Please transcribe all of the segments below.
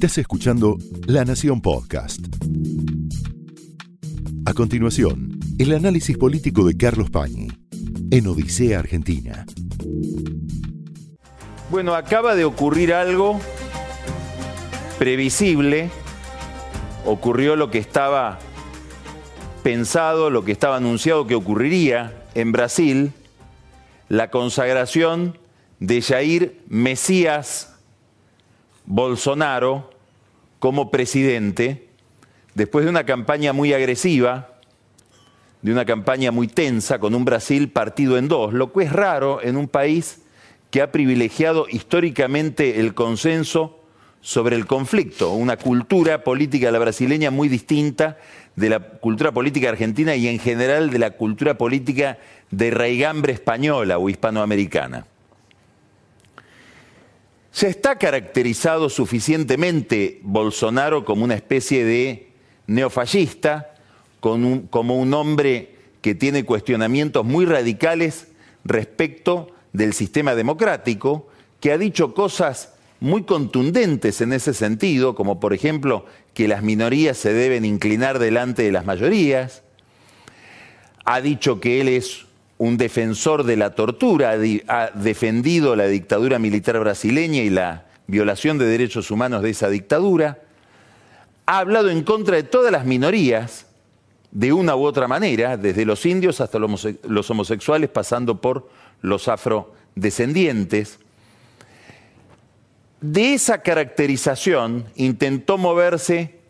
Estás escuchando La Nación Podcast. A continuación, el análisis político de Carlos Pañi en Odisea Argentina. Bueno, acaba de ocurrir algo previsible. Ocurrió lo que estaba pensado, lo que estaba anunciado que ocurriría en Brasil, la consagración de Jair Mesías Bolsonaro como presidente, después de una campaña muy agresiva, de una campaña muy tensa, con un Brasil partido en dos, lo que es raro en un país que ha privilegiado históricamente el consenso sobre el conflicto, una cultura política la brasileña muy distinta de la cultura política argentina y en general de la cultura política de raigambre española o hispanoamericana. Se está caracterizado suficientemente Bolsonaro como una especie de neofascista, como un hombre que tiene cuestionamientos muy radicales respecto del sistema democrático, que ha dicho cosas muy contundentes en ese sentido, como por ejemplo que las minorías se deben inclinar delante de las mayorías, ha dicho que él es un defensor de la tortura, ha defendido la dictadura militar brasileña y la violación de derechos humanos de esa dictadura, ha hablado en contra de todas las minorías, de una u otra manera, desde los indios hasta los homosexuales, pasando por los afrodescendientes. De esa caracterización intentó moverse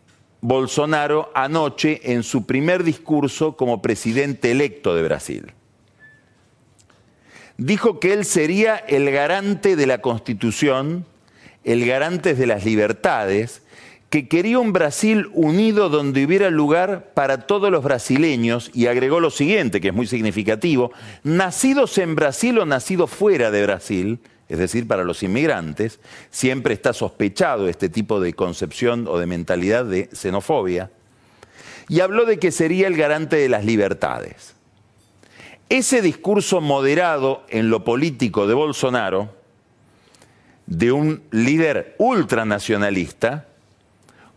Bolsonaro anoche en su primer discurso como presidente electo de Brasil dijo que él sería el garante de la Constitución, el garante de las libertades, que quería un Brasil unido donde hubiera lugar para todos los brasileños y agregó lo siguiente, que es muy significativo, nacidos en Brasil o nacidos fuera de Brasil, es decir, para los inmigrantes, siempre está sospechado este tipo de concepción o de mentalidad de xenofobia, y habló de que sería el garante de las libertades. Ese discurso moderado en lo político de Bolsonaro, de un líder ultranacionalista,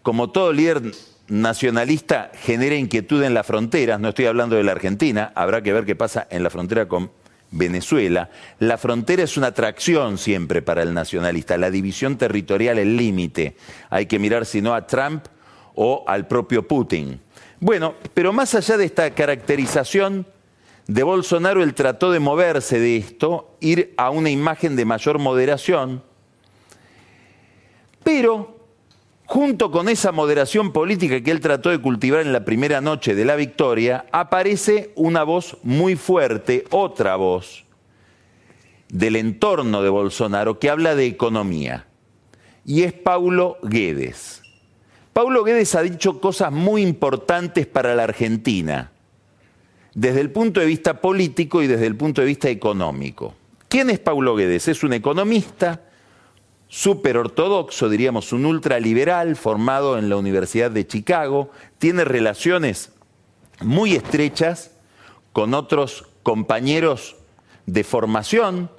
como todo líder nacionalista genera inquietud en las fronteras, no estoy hablando de la Argentina, habrá que ver qué pasa en la frontera con Venezuela. La frontera es una atracción siempre para el nacionalista, la división territorial, el límite. Hay que mirar si no a Trump o al propio Putin. Bueno, pero más allá de esta caracterización de Bolsonaro él trató de moverse de esto, ir a una imagen de mayor moderación, pero junto con esa moderación política que él trató de cultivar en la primera noche de la victoria, aparece una voz muy fuerte, otra voz del entorno de Bolsonaro que habla de economía, y es Paulo Guedes. Paulo Guedes ha dicho cosas muy importantes para la Argentina desde el punto de vista político y desde el punto de vista económico. ¿Quién es Paulo Guedes? Es un economista súper ortodoxo, diríamos un ultraliberal, formado en la Universidad de Chicago, tiene relaciones muy estrechas con otros compañeros de formación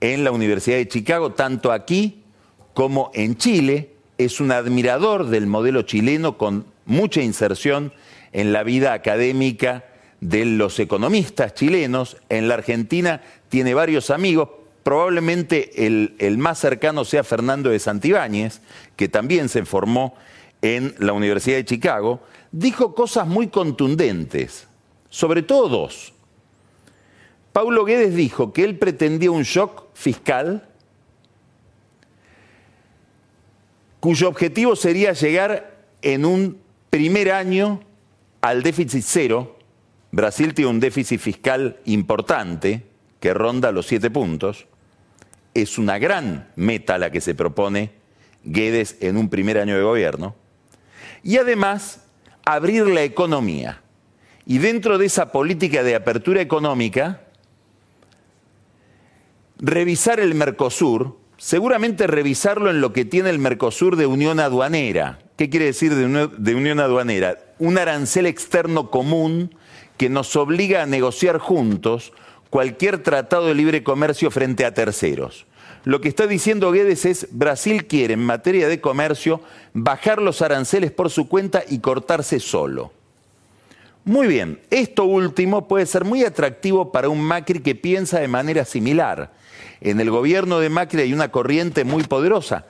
en la Universidad de Chicago, tanto aquí como en Chile. Es un admirador del modelo chileno con mucha inserción en la vida académica de los economistas chilenos. En la Argentina tiene varios amigos, probablemente el, más cercano sea Fernando de Santibáñez, que también se formó en la Universidad de Chicago, dijo cosas muy contundentes, sobre todo dos. Paulo Guedes dijo que él pretendía un shock fiscal cuyo objetivo sería llegar en un primer año al déficit cero Brasil tiene un déficit fiscal importante que ronda los siete puntos. Es una gran meta la que se propone Guedes en un primer año de gobierno. Y además, abrir la economía. Y dentro de esa política de apertura económica, revisar el Mercosur, seguramente revisarlo en lo que tiene el Mercosur de unión aduanera. ¿Qué quiere decir de, unión aduanera? Un arancel externo común que nos obliga a negociar juntos cualquier tratado de libre comercio frente a terceros. lo que está diciendo Guedes es Brasil quiere en materia de comercio bajar los aranceles por su cuenta y cortarse solo. Muy bien, esto último puede ser muy atractivo para un Macri que piensa de manera similar. En el gobierno de Macri hay una corriente muy poderosa,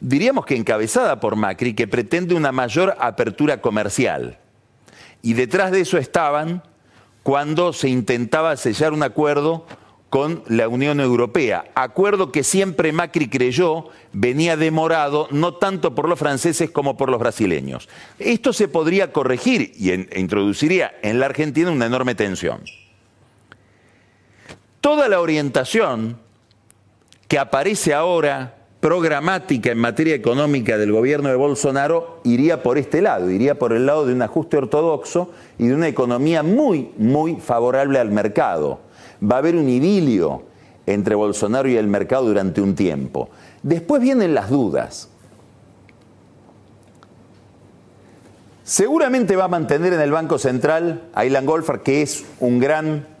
diríamos que encabezada por Macri, que pretende una mayor apertura comercial. Y detrás de eso estaban cuando se intentaba sellar un acuerdo con la Unión Europea. Acuerdo que siempre Macri creyó venía demorado, no tanto por los franceses como por los brasileños. Esto se podría corregir y e introduciría en la Argentina una enorme tensión. Toda la orientación que aparece ahora programática en materia económica del gobierno de Bolsonaro iría por este lado, iría por el lado de un ajuste ortodoxo y de una economía muy, muy favorable al mercado va a haber un idilio entre Bolsonaro y el mercado durante un tiempo. Después vienen las dudas. Seguramente va a mantener en el Banco Central a Ilan Golfar, que es un gran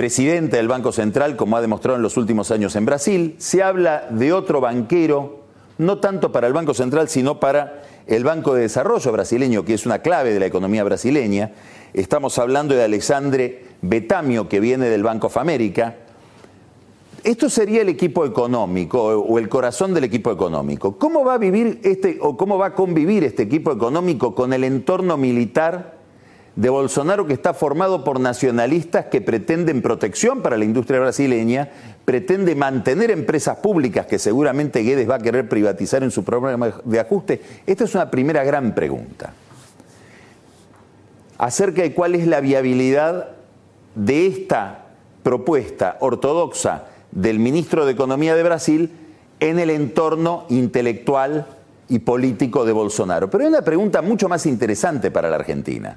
presidente del Banco Central, como ha demostrado en los últimos años en Brasil. Se habla de otro banquero, no tanto para el Banco Central, sino para el Banco de Desarrollo brasileño, que es una clave de la economía brasileña. Estamos hablando de Alexandre Betamio, que viene del Banco of America. Esto sería el equipo económico o el corazón del equipo económico. ¿Cómo va a vivir este o cómo va a convivir este equipo económico con el entorno militar de Bolsonaro que está formado por nacionalistas que pretenden protección para la industria brasileña, pretende mantener empresas públicas que seguramente Guedes va a querer privatizar en su programa de ajuste? Esta es una primera gran pregunta acerca de cuál es la viabilidad de esta propuesta ortodoxa del ministro de Economía de Brasil en el entorno intelectual y político de Bolsonaro. Pero hay una pregunta mucho más interesante para la Argentina.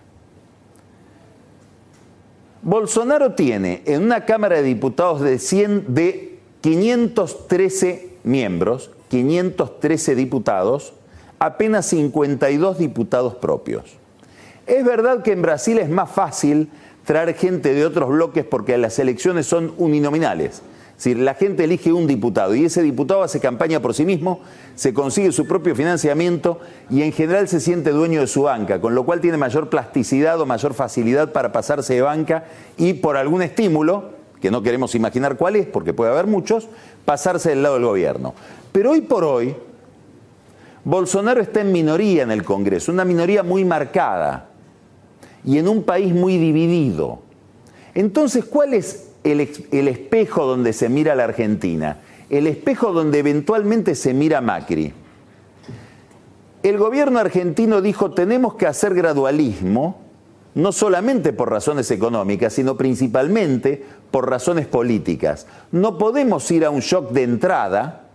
Bolsonaro tiene en una Cámara de Diputados de, 100, de 513 miembros, 513 diputados, apenas 52 diputados propios. Es verdad que en Brasil es más fácil traer gente de otros bloques porque las elecciones son uninominales. Decir, la gente elige un diputado y ese diputado hace campaña por sí mismo, se consigue su propio financiamiento y en general se siente dueño de su banca, con lo cual tiene mayor plasticidad o mayor facilidad para pasarse de banca y por algún estímulo, que no queremos imaginar cuál es, porque puede haber muchos, pasarse del lado del gobierno. Pero hoy por hoy, Bolsonaro está en minoría en el Congreso, una minoría muy marcada y en un país muy dividido. Entonces, ¿cuál es el, espejo donde se mira la Argentina? El espejo donde eventualmente se mira Macri. El gobierno argentino dijo tenemos que hacer gradualismo, no solamente por razones económicas, sino principalmente por razones políticas. No podemos ir a un shock de entrada,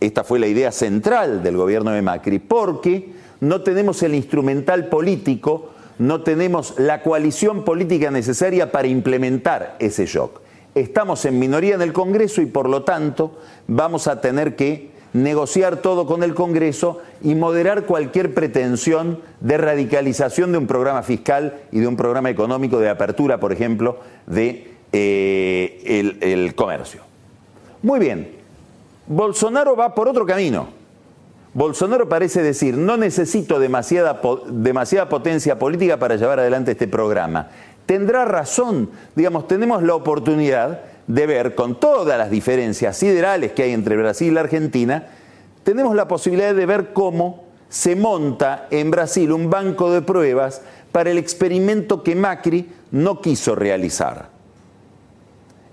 esta fue la idea central del gobierno de Macri, porque no tenemos el instrumental político no tenemos la coalición política necesaria para implementar ese shock. Estamos en minoría en el Congreso y por lo tanto vamos a tener que negociar todo con el Congreso y moderar cualquier pretensión de radicalización de un programa fiscal y de un programa económico de apertura, por ejemplo, de eh, el comercio. Muy bien, Bolsonaro va por otro camino. Bolsonaro parece decir, no necesito demasiada, demasiada potencia política para llevar adelante este programa. Tendrá razón, digamos, tenemos la oportunidad de ver con todas las diferencias siderales que hay entre Brasil y la Argentina, tenemos la posibilidad de ver cómo se monta en Brasil un banco de pruebas para el experimento que Macri no quiso realizar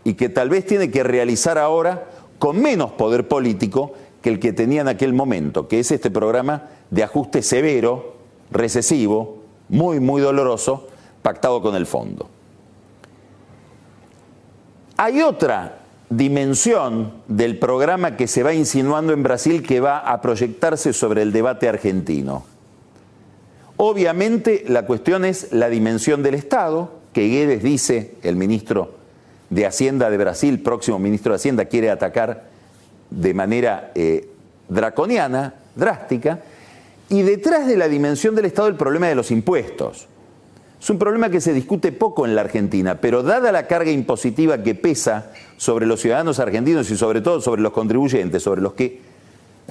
y que tal vez tiene que realizar ahora con menos poder político que el que tenía en aquel momento, que es este programa de ajuste severo, recesivo, muy, muy doloroso, pactado con el fondo. Hay otra dimensión del programa que se va insinuando en Brasil que va a proyectarse sobre el debate argentino. Obviamente la cuestión es la dimensión del Estado, que Guedes dice, el ministro de Hacienda de Brasil, próximo ministro de Hacienda, quiere atacar de manera eh, draconiana, drástica, y detrás de la dimensión del Estado el problema de los impuestos. Es un problema que se discute poco en la Argentina, pero dada la carga impositiva que pesa sobre los ciudadanos argentinos y sobre todo sobre los contribuyentes, sobre los que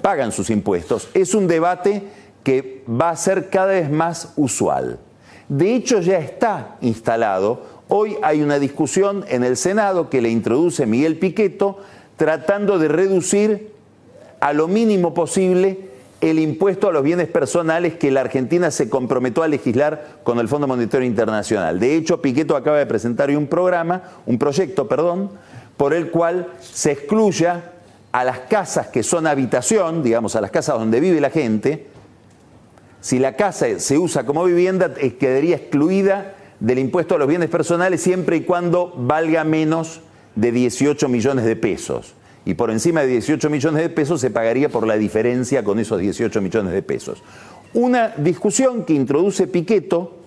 pagan sus impuestos, es un debate que va a ser cada vez más usual. De hecho, ya está instalado. Hoy hay una discusión en el Senado que le introduce Miguel Piqueto tratando de reducir a lo mínimo posible el impuesto a los bienes personales que la Argentina se comprometió a legislar con el Fondo Monetario Internacional. De hecho, Piqueto acaba de presentar un programa, un proyecto, perdón, por el cual se excluya a las casas que son habitación, digamos, a las casas donde vive la gente, si la casa se usa como vivienda, quedaría excluida del impuesto a los bienes personales siempre y cuando valga menos de 18 millones de pesos y por encima de 18 millones de pesos se pagaría por la diferencia con esos 18 millones de pesos. Una discusión que introduce Piqueto,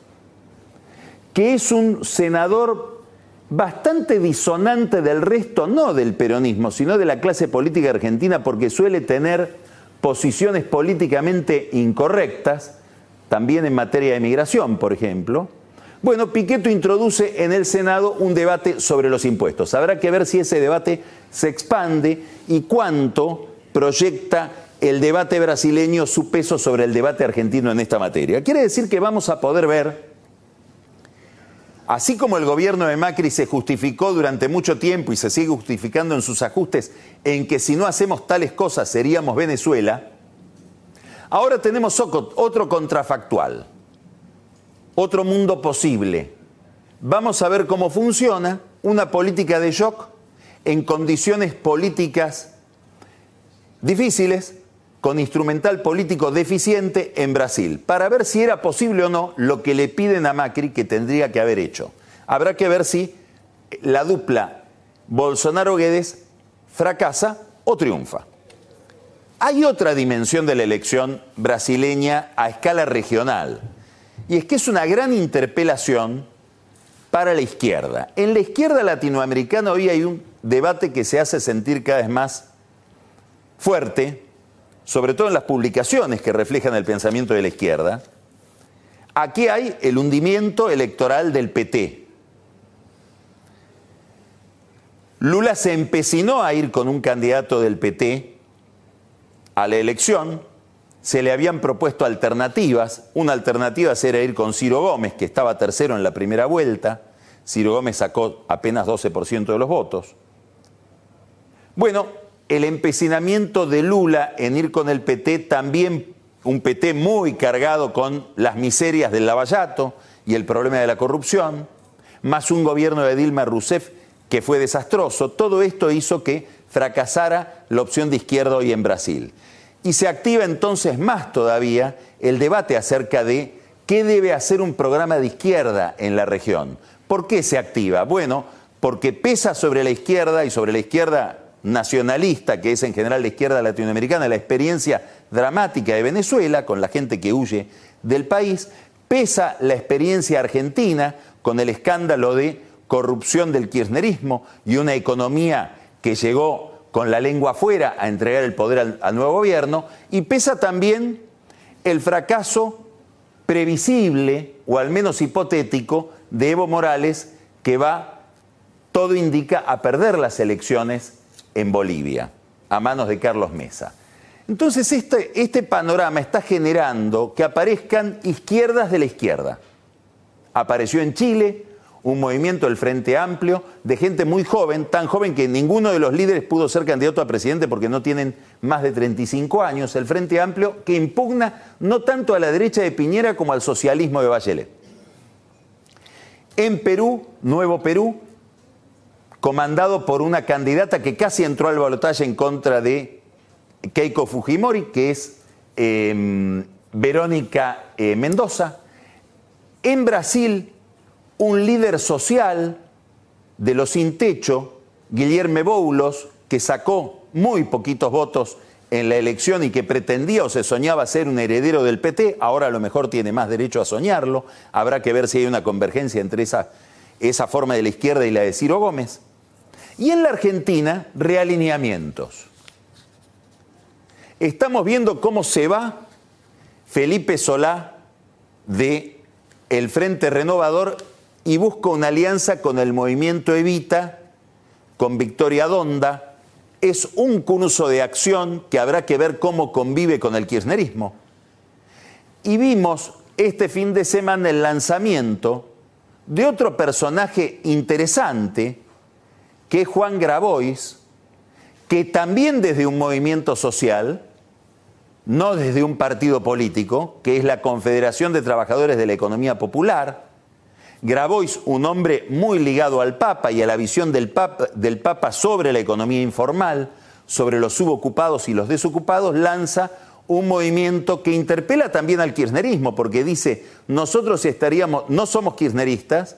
que es un senador bastante disonante del resto, no del peronismo, sino de la clase política argentina, porque suele tener posiciones políticamente incorrectas, también en materia de migración, por ejemplo. Bueno, Piqueto introduce en el Senado un debate sobre los impuestos. Habrá que ver si ese debate se expande y cuánto proyecta el debate brasileño su peso sobre el debate argentino en esta materia. Quiere decir que vamos a poder ver, así como el gobierno de Macri se justificó durante mucho tiempo y se sigue justificando en sus ajustes en que si no hacemos tales cosas seríamos Venezuela, ahora tenemos otro contrafactual, otro mundo posible. Vamos a ver cómo funciona una política de shock en condiciones políticas difíciles, con instrumental político deficiente en Brasil, para ver si era posible o no lo que le piden a Macri que tendría que haber hecho. Habrá que ver si la dupla Bolsonaro-Guedes fracasa o triunfa. Hay otra dimensión de la elección brasileña a escala regional, y es que es una gran interpelación para la izquierda. En la izquierda latinoamericana hoy hay un debate que se hace sentir cada vez más fuerte, sobre todo en las publicaciones que reflejan el pensamiento de la izquierda. Aquí hay el hundimiento electoral del PT. Lula se empecinó a ir con un candidato del PT a la elección, se le habían propuesto alternativas, una alternativa era ir con Ciro Gómez, que estaba tercero en la primera vuelta, Ciro Gómez sacó apenas 12% de los votos. Bueno, el empecinamiento de Lula en ir con el PT, también un PT muy cargado con las miserias del lavallato y el problema de la corrupción, más un gobierno de Dilma Rousseff que fue desastroso, todo esto hizo que fracasara la opción de izquierda hoy en Brasil. Y se activa entonces más todavía el debate acerca de qué debe hacer un programa de izquierda en la región. ¿Por qué se activa? Bueno, porque pesa sobre la izquierda y sobre la izquierda nacionalista, que es en general la izquierda latinoamericana, la experiencia dramática de Venezuela, con la gente que huye del país, pesa la experiencia argentina, con el escándalo de corrupción del kirchnerismo y una economía que llegó con la lengua afuera a entregar el poder al, al nuevo gobierno, y pesa también el fracaso previsible, o al menos hipotético, de Evo Morales, que va, todo indica, a perder las elecciones en Bolivia, a manos de Carlos Mesa. Entonces este, este panorama está generando que aparezcan izquierdas de la izquierda. Apareció en Chile un movimiento del Frente Amplio de gente muy joven, tan joven que ninguno de los líderes pudo ser candidato a presidente porque no tienen más de 35 años, el Frente Amplio que impugna no tanto a la derecha de Piñera como al socialismo de Bachelet. En Perú, Nuevo Perú, comandado por una candidata que casi entró al balotaje en contra de Keiko Fujimori, que es em, Verónica eh, Mendoza. En Brasil, un líder social de los sin techo, Guillermo Boulos, que sacó muy poquitos votos en la elección y que pretendía o se soñaba ser un heredero del PT, ahora a lo mejor tiene más derecho a soñarlo. Habrá que ver si hay una convergencia entre esa, esa forma de la izquierda y la de Ciro Gómez. Y en la Argentina, realineamientos. Estamos viendo cómo se va Felipe Solá de el Frente Renovador y busca una alianza con el movimiento Evita, con Victoria Donda. Es un curso de acción que habrá que ver cómo convive con el kirchnerismo. Y vimos este fin de semana el lanzamiento de otro personaje interesante, que es Juan Grabois, que también desde un movimiento social, no desde un partido político, que es la Confederación de Trabajadores de la Economía Popular, Grabois, un hombre muy ligado al Papa y a la visión del Papa, sobre la economía informal, sobre los subocupados y los desocupados, lanza un movimiento que interpela también al kirchnerismo, porque dice, nosotros estaríamos, no somos kirchneristas,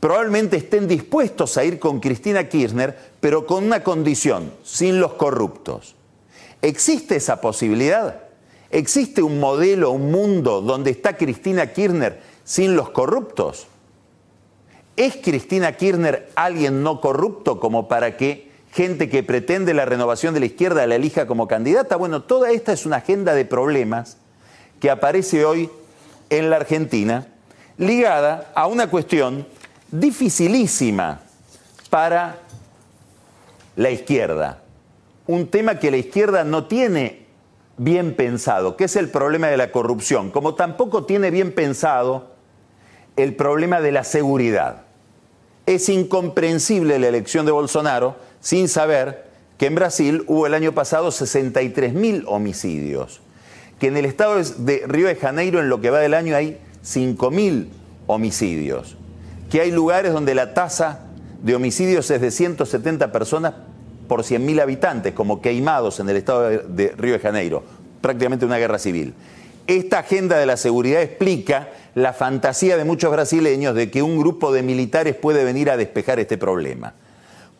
probablemente estén dispuestos a ir con Cristina Kirchner, pero con una condición, sin los corruptos. ¿Existe esa posibilidad? ¿Existe un modelo, un mundo donde está Cristina Kirchner sin los corruptos? ¿Es Cristina Kirchner alguien no corrupto como para que gente que pretende la renovación de la izquierda la elija como candidata. Bueno, toda esta es una agenda de problemas que aparece hoy en la Argentina, ligada a una cuestión dificilísima para la izquierda. Un tema que la izquierda no tiene bien pensado, que es el problema de la corrupción, como tampoco tiene bien pensado el problema de la seguridad. Es incomprensible la elección de Bolsonaro sin saber que en Brasil hubo el año pasado 63 mil homicidios, que en el estado de Río de Janeiro en lo que va del año hay 5 mil homicidios, que hay lugares donde la tasa de homicidios es de 170 personas por 100 mil habitantes, como queimados en el estado de Río de Janeiro, prácticamente una guerra civil. Esta agenda de la seguridad explica la fantasía de muchos brasileños de que un grupo de militares puede venir a despejar este problema.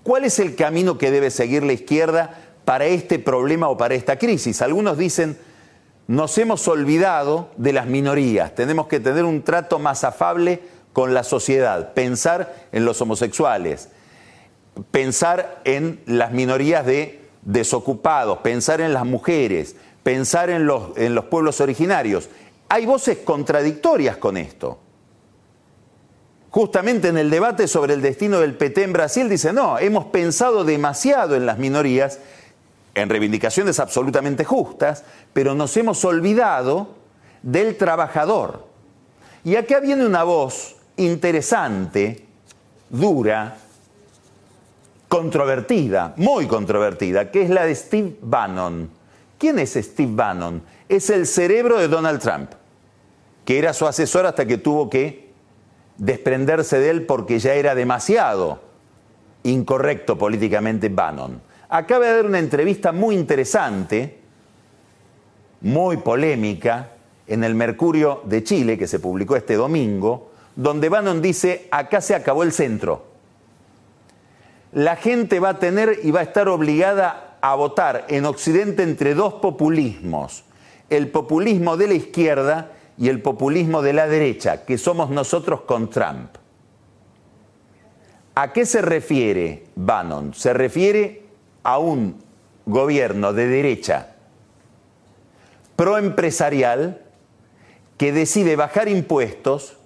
¿Cuál es el camino que debe seguir la izquierda para este problema o para esta crisis? Algunos dicen, nos hemos olvidado de las minorías, tenemos que tener un trato más afable con la sociedad, pensar en los homosexuales, pensar en las minorías de desocupados, pensar en las mujeres, pensar en los, en los pueblos originarios. Hay voces contradictorias con esto justamente en el debate sobre el destino del PT en Brasil, dice, no, hemos pensado demasiado en las minorías, en reivindicaciones absolutamente justas, pero nos hemos olvidado del trabajador. Y acá viene una voz interesante, dura, controvertida, muy controvertida, que es la de Steve Bannon. ¿Quién es Steve Bannon? Es el cerebro de Donald Trump, que era su asesor hasta que tuvo que desprenderse de él porque ya era demasiado incorrecto políticamente Bannon. Acaba de dar una entrevista muy interesante, muy polémica, en el Mercurio de Chile, que se publicó este domingo, donde Bannon dice, acá se acabó el centro. La gente va a tener y va a estar obligada a votar en Occidente entre dos populismos, el populismo de la izquierda y el populismo de la derecha, que somos nosotros con Trump. ¿A qué se refiere Bannon? Se refiere a un gobierno de derecha proempresarial que decide bajar impuestos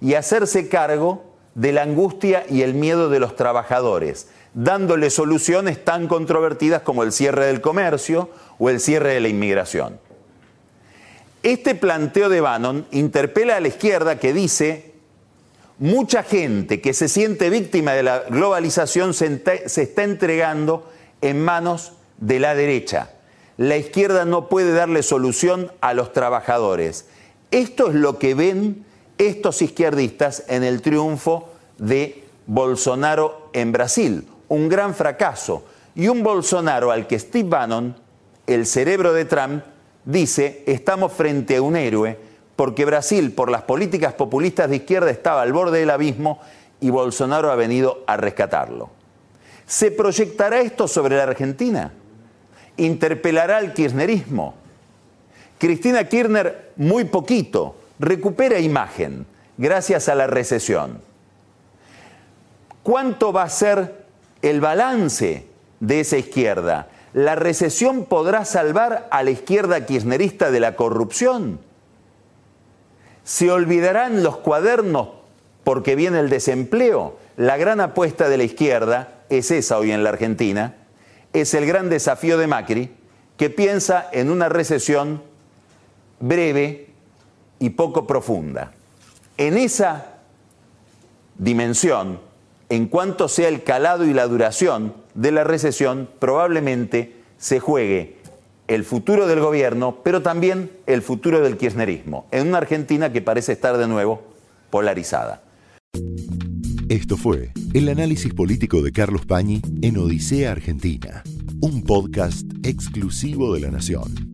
y hacerse cargo de la angustia y el miedo de los trabajadores, dándole soluciones tan controvertidas como el cierre del comercio o el cierre de la inmigración. Este planteo de Bannon interpela a la izquierda que dice, mucha gente que se siente víctima de la globalización se, está entregando en manos de la derecha. La izquierda no puede darle solución a los trabajadores. Esto es lo que ven estos izquierdistas en el triunfo de Bolsonaro en Brasil. Un gran fracaso. Y un Bolsonaro al que Steve Bannon, el cerebro de Trump, dice, estamos frente a un héroe porque Brasil, por las políticas populistas de izquierda, estaba al borde del abismo y Bolsonaro ha venido a rescatarlo. ¿Se proyectará esto sobre la Argentina? ¿Interpelará al kirchnerismo? Cristina Kirchner, muy poquito, recupera imagen gracias a la recesión. ¿Cuánto va a ser el balance de esa izquierda? ¿La recesión podrá salvar a la izquierda kirchnerista de la corrupción? ¿Se olvidarán los cuadernos porque viene el desempleo? La gran apuesta de la izquierda es esa hoy en la Argentina, es el gran desafío de Macri, que piensa en una recesión breve y poco profunda. En esa dimensión, en cuanto sea el calado y la duración de la recesión, probablemente se juegue el futuro del gobierno, pero también el futuro del kirchnerismo, en una Argentina que parece estar de nuevo polarizada. Esto fue el análisis político de Carlos Pañi en Odisea Argentina, un podcast exclusivo de La Nación.